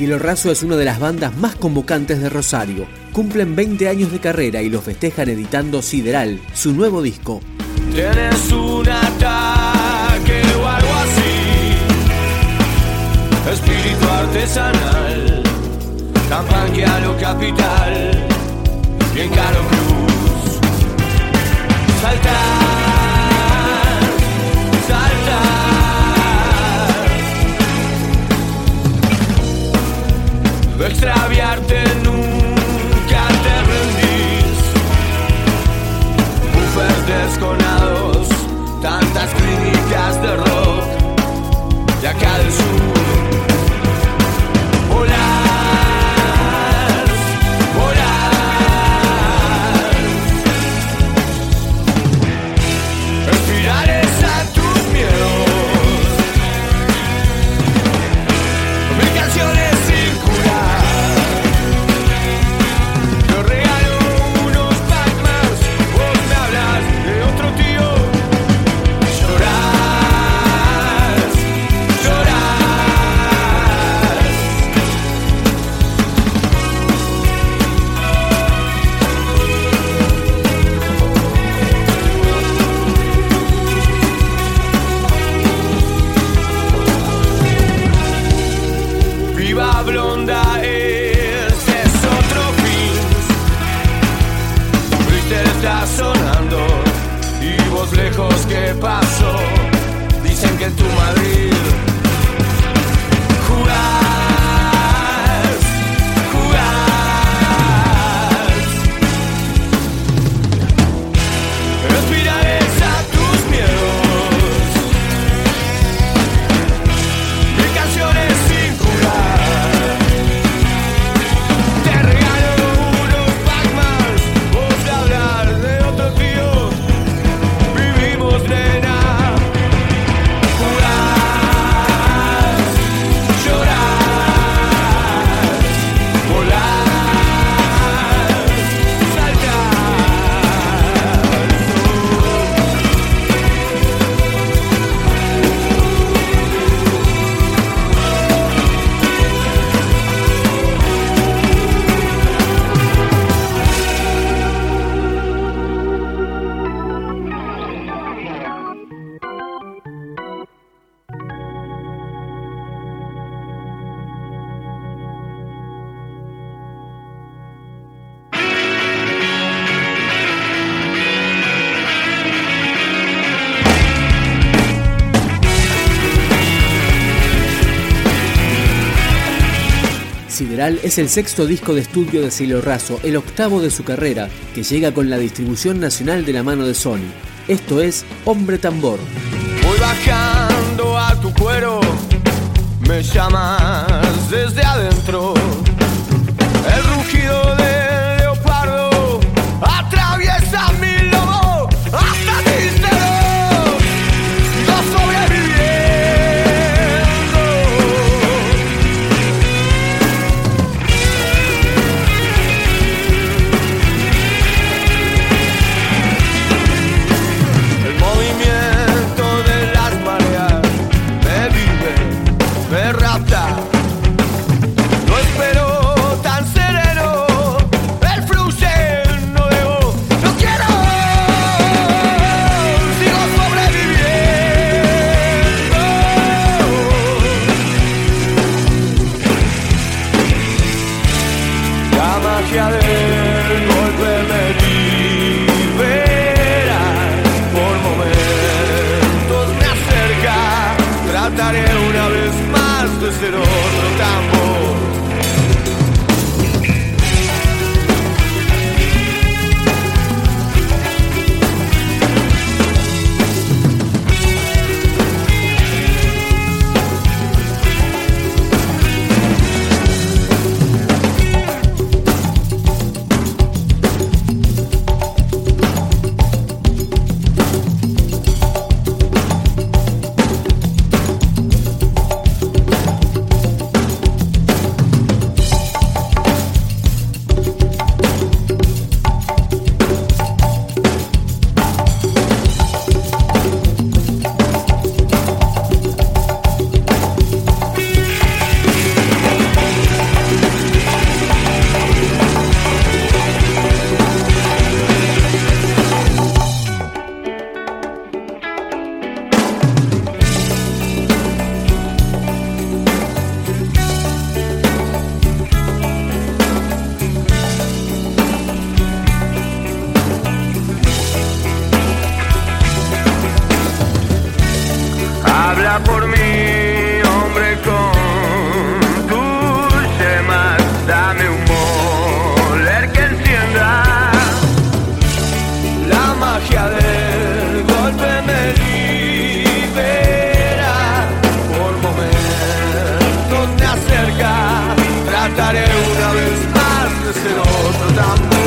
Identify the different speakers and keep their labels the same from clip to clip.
Speaker 1: Cielo Raso es una de las bandas más convocantes de Rosario. Cumplen 20 años de carrera y los festejan editando Sideral, su nuevo disco.
Speaker 2: Tienes un ataque o algo así. Espíritu artesanal, tan lo capital. Bien caro cruz. Saltar. Lejos que pasó. Dicen que en tu Madrid
Speaker 1: Es el sexto disco de estudio de Cielo Raso, el octavo de su carrera, que llega con la distribución nacional de la mano de Sony. Esto es Hombre Tambor.
Speaker 2: Voy bajando a tu cuero, me llamas desde adentro. it
Speaker 1: all. Por mí, hombre, con tus temas. Dame un moler que encienda la magia del golpe. Me libera por momentos, me acerca. Trataré una vez más de ser otro tambor.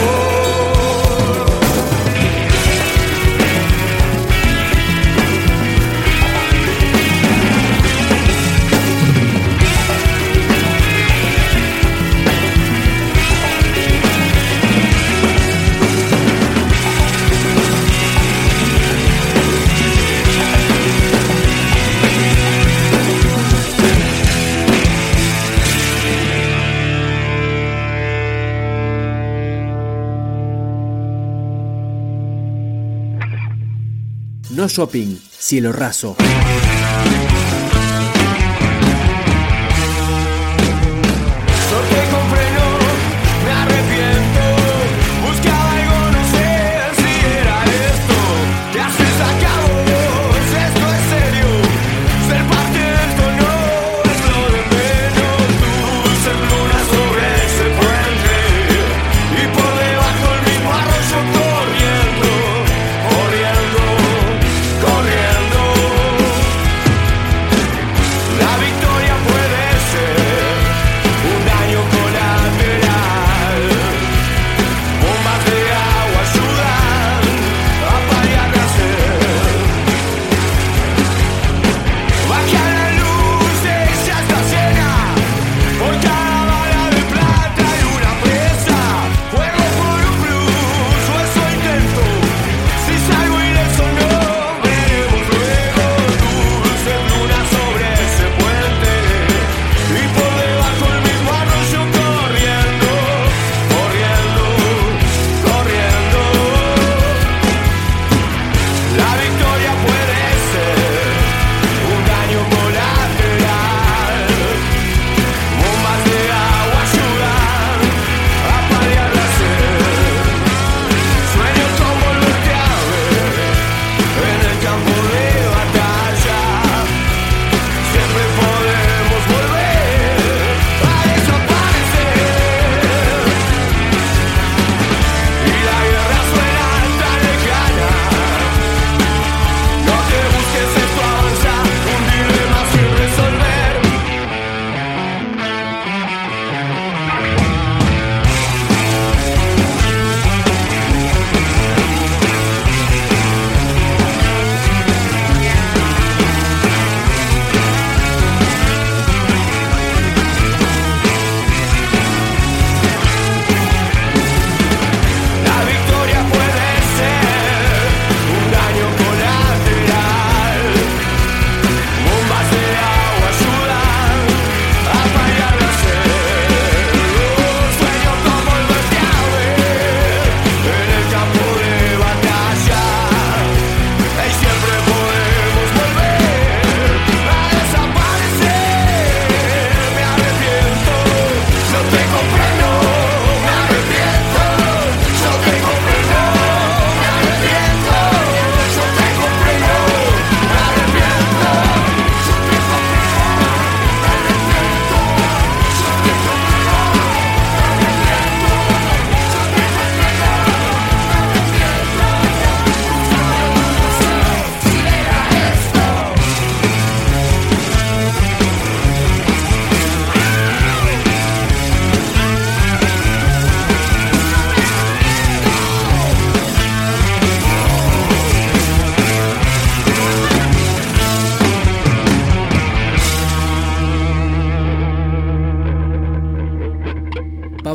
Speaker 2: No Shopping, Cielo Raso.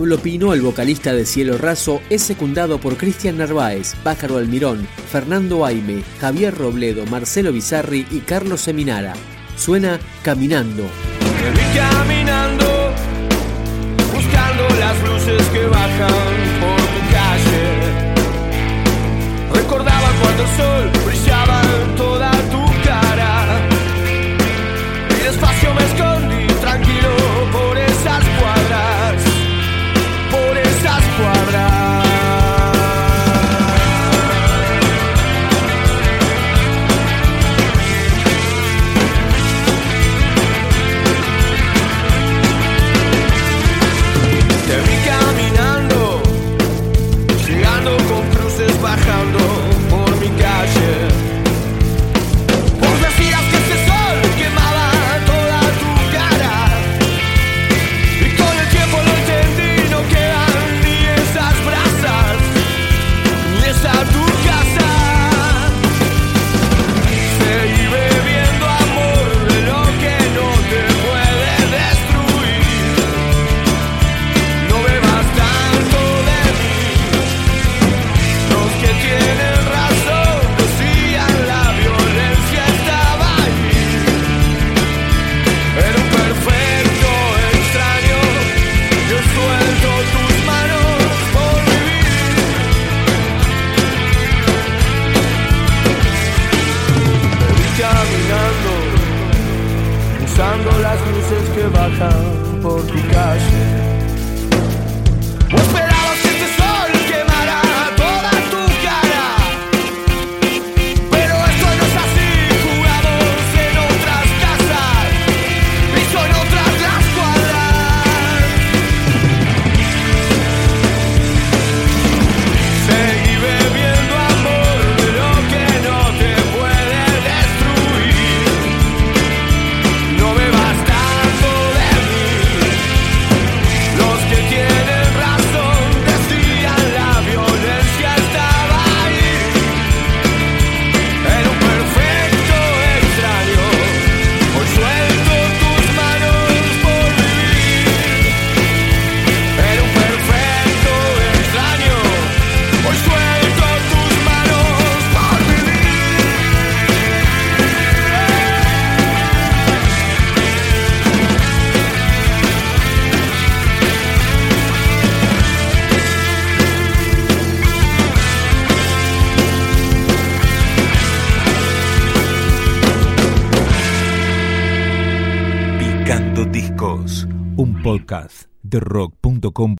Speaker 2: Pablo Pino, el vocalista de Cielo Raso, es secundado por Cristian Narváez, Pájaro Almirón, Fernando Aime, Javier Robledo, Marcelo Bizarri y Carlos Seminara. Suena Caminando.
Speaker 1: Buscando las luces que bajan por calle. Recordaba sol
Speaker 3: podcast de.